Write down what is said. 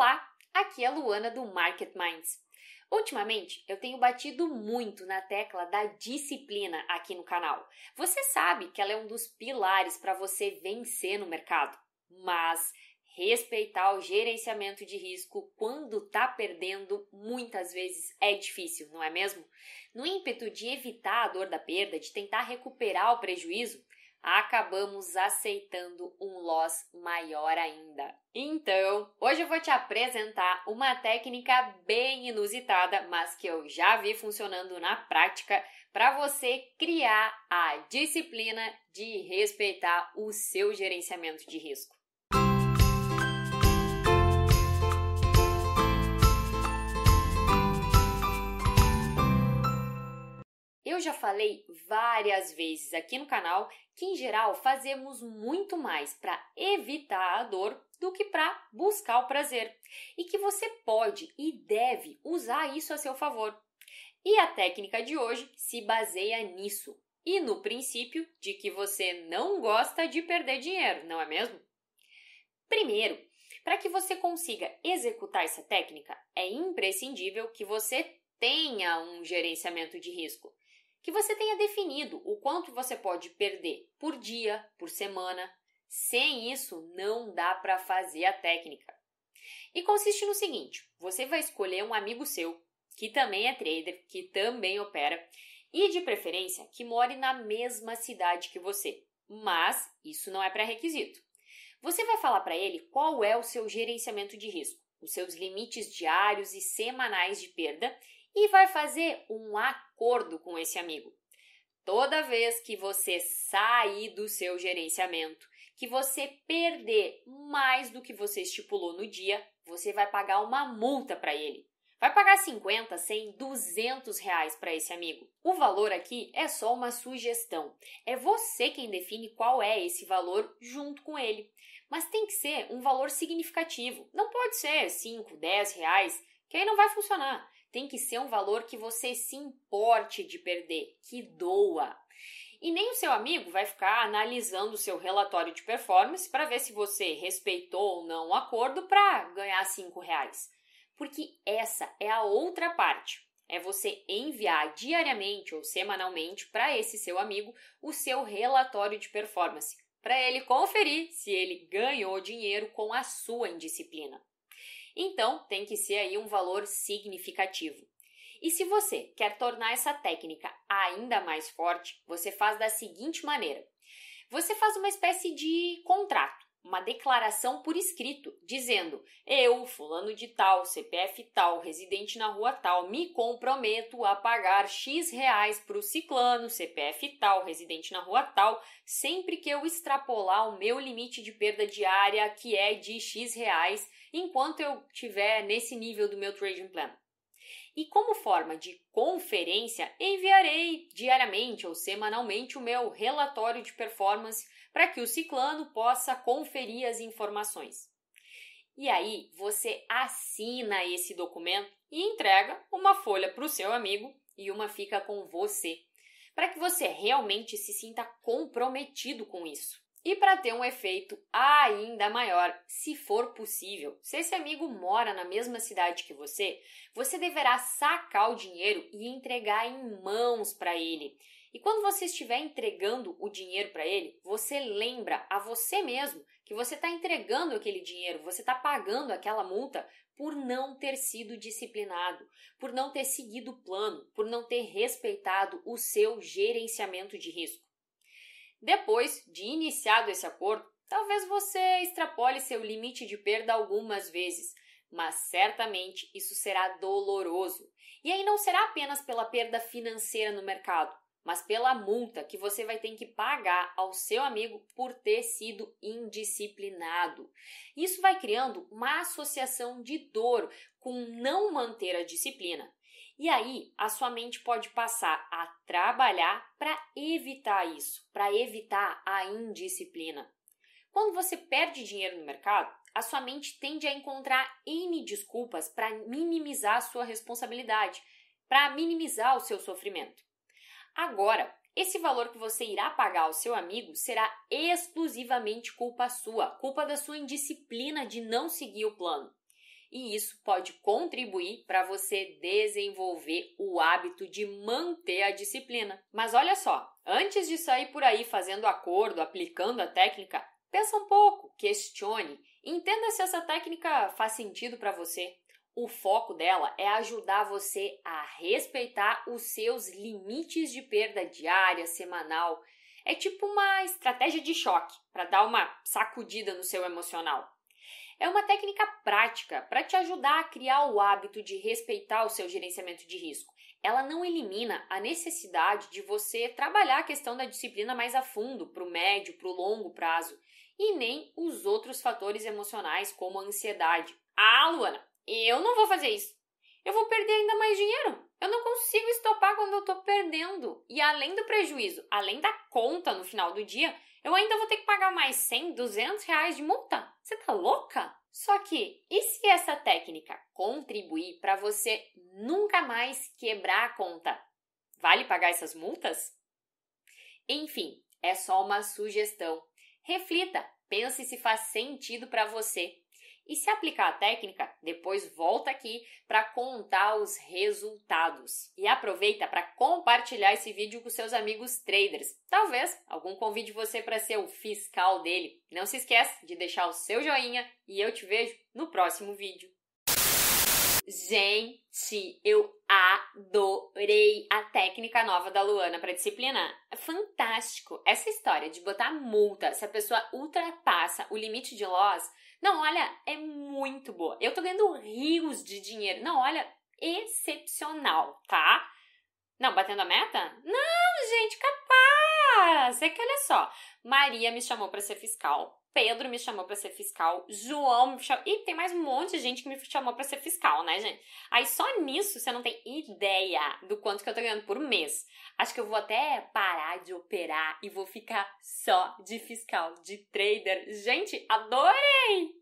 Olá, aqui é a Luana do Market Minds. Ultimamente, eu tenho batido muito na tecla da disciplina aqui no canal. Você sabe que ela é um dos pilares para você vencer no mercado, mas respeitar o gerenciamento de risco quando está perdendo muitas vezes é difícil, não é mesmo? No ímpeto de evitar a dor da perda, de tentar recuperar o prejuízo, acabamos aceitando um loss maior ainda. Então, hoje eu vou te apresentar uma técnica bem inusitada, mas que eu já vi funcionando na prática para você criar a disciplina de respeitar o seu gerenciamento de risco. Eu já falei várias vezes aqui no canal que, em geral, fazemos muito mais para evitar a dor do que para buscar o prazer e que você pode e deve usar isso a seu favor. E a técnica de hoje se baseia nisso e no princípio de que você não gosta de perder dinheiro, não é mesmo? Primeiro, para que você consiga executar essa técnica, é imprescindível que você tenha um gerenciamento de risco que você tenha definido o quanto você pode perder por dia, por semana. Sem isso, não dá para fazer a técnica. E consiste no seguinte: você vai escolher um amigo seu, que também é trader, que também opera, e de preferência que more na mesma cidade que você. Mas isso não é pré-requisito. Você vai falar para ele qual é o seu gerenciamento de risco, os seus limites diários e semanais de perda e vai fazer um acordo com esse amigo. Toda vez que você sair do seu gerenciamento, que você perder mais do que você estipulou no dia, você vai pagar uma multa para ele. Vai pagar 50, 100, 200 reais para esse amigo. O valor aqui é só uma sugestão. É você quem define qual é esse valor junto com ele. Mas tem que ser um valor significativo. Não pode ser 5, 10 reais, que aí não vai funcionar tem que ser um valor que você se importe de perder, que doa. E nem o seu amigo vai ficar analisando o seu relatório de performance para ver se você respeitou ou não o acordo para ganhar cinco reais. Porque essa é a outra parte. É você enviar diariamente ou semanalmente para esse seu amigo o seu relatório de performance, para ele conferir se ele ganhou dinheiro com a sua indisciplina. Então, tem que ser aí um valor significativo. E se você quer tornar essa técnica ainda mais forte, você faz da seguinte maneira: você faz uma espécie de contrato, uma declaração por escrito, dizendo: Eu, fulano de tal, CPF tal, residente na rua tal, me comprometo a pagar X reais para o ciclano, CPF tal, residente na rua tal, sempre que eu extrapolar o meu limite de perda diária, que é de X reais enquanto eu estiver nesse nível do meu trading plan. E como forma de conferência, enviarei diariamente ou semanalmente o meu relatório de performance para que o ciclano possa conferir as informações. E aí você assina esse documento e entrega uma folha para o seu amigo e uma fica com você, para que você realmente se sinta comprometido com isso. E para ter um efeito ainda maior, se for possível, se esse amigo mora na mesma cidade que você, você deverá sacar o dinheiro e entregar em mãos para ele. E quando você estiver entregando o dinheiro para ele, você lembra a você mesmo que você está entregando aquele dinheiro, você está pagando aquela multa por não ter sido disciplinado, por não ter seguido o plano, por não ter respeitado o seu gerenciamento de risco. Depois de iniciado esse acordo, talvez você extrapole seu limite de perda algumas vezes, mas certamente isso será doloroso. E aí não será apenas pela perda financeira no mercado, mas pela multa que você vai ter que pagar ao seu amigo por ter sido indisciplinado. Isso vai criando uma associação de dor com não manter a disciplina. E aí, a sua mente pode passar a trabalhar para evitar isso, para evitar a indisciplina. Quando você perde dinheiro no mercado, a sua mente tende a encontrar N desculpas para minimizar a sua responsabilidade, para minimizar o seu sofrimento. Agora, esse valor que você irá pagar ao seu amigo será exclusivamente culpa sua, culpa da sua indisciplina de não seguir o plano. E isso pode contribuir para você desenvolver o hábito de manter a disciplina. Mas olha só, antes de sair por aí fazendo acordo, aplicando a técnica, pensa um pouco, questione, entenda se essa técnica faz sentido para você. O foco dela é ajudar você a respeitar os seus limites de perda diária, semanal. É tipo uma estratégia de choque para dar uma sacudida no seu emocional. É uma técnica prática para te ajudar a criar o hábito de respeitar o seu gerenciamento de risco. Ela não elimina a necessidade de você trabalhar a questão da disciplina mais a fundo, para o médio, para o longo prazo, e nem os outros fatores emocionais, como a ansiedade. Ah, Luana, eu não vou fazer isso. Eu vou perder ainda mais dinheiro. Eu não consigo estopar quando eu estou perdendo. E além do prejuízo, além da conta no final do dia, eu ainda vou ter que pagar mais 100, 200 reais de multa? Você tá louca? Só que, e se essa técnica contribuir para você nunca mais quebrar a conta? Vale pagar essas multas? Enfim, é só uma sugestão. Reflita, pense se faz sentido para você. E se aplicar a técnica, depois volta aqui para contar os resultados. E aproveita para compartilhar esse vídeo com seus amigos traders. Talvez algum convide você para ser o fiscal dele. Não se esqueça de deixar o seu joinha e eu te vejo no próximo vídeo. Gente, eu adorei a técnica nova da Luana para disciplinar. É fantástico. Essa história de botar multa se a pessoa ultrapassa o limite de loss não, olha, é muito boa. Eu tô ganhando rios de dinheiro. Não, olha, excepcional, tá? Não, batendo a meta? Não, É que olha só, Maria me chamou para ser fiscal. Pedro me chamou para ser fiscal, João me chamou. E tem mais um monte de gente que me chamou para ser fiscal, né, gente? Aí só nisso você não tem ideia do quanto que eu tô ganhando por mês. Acho que eu vou até parar de operar e vou ficar só de fiscal, de trader. Gente, adorei!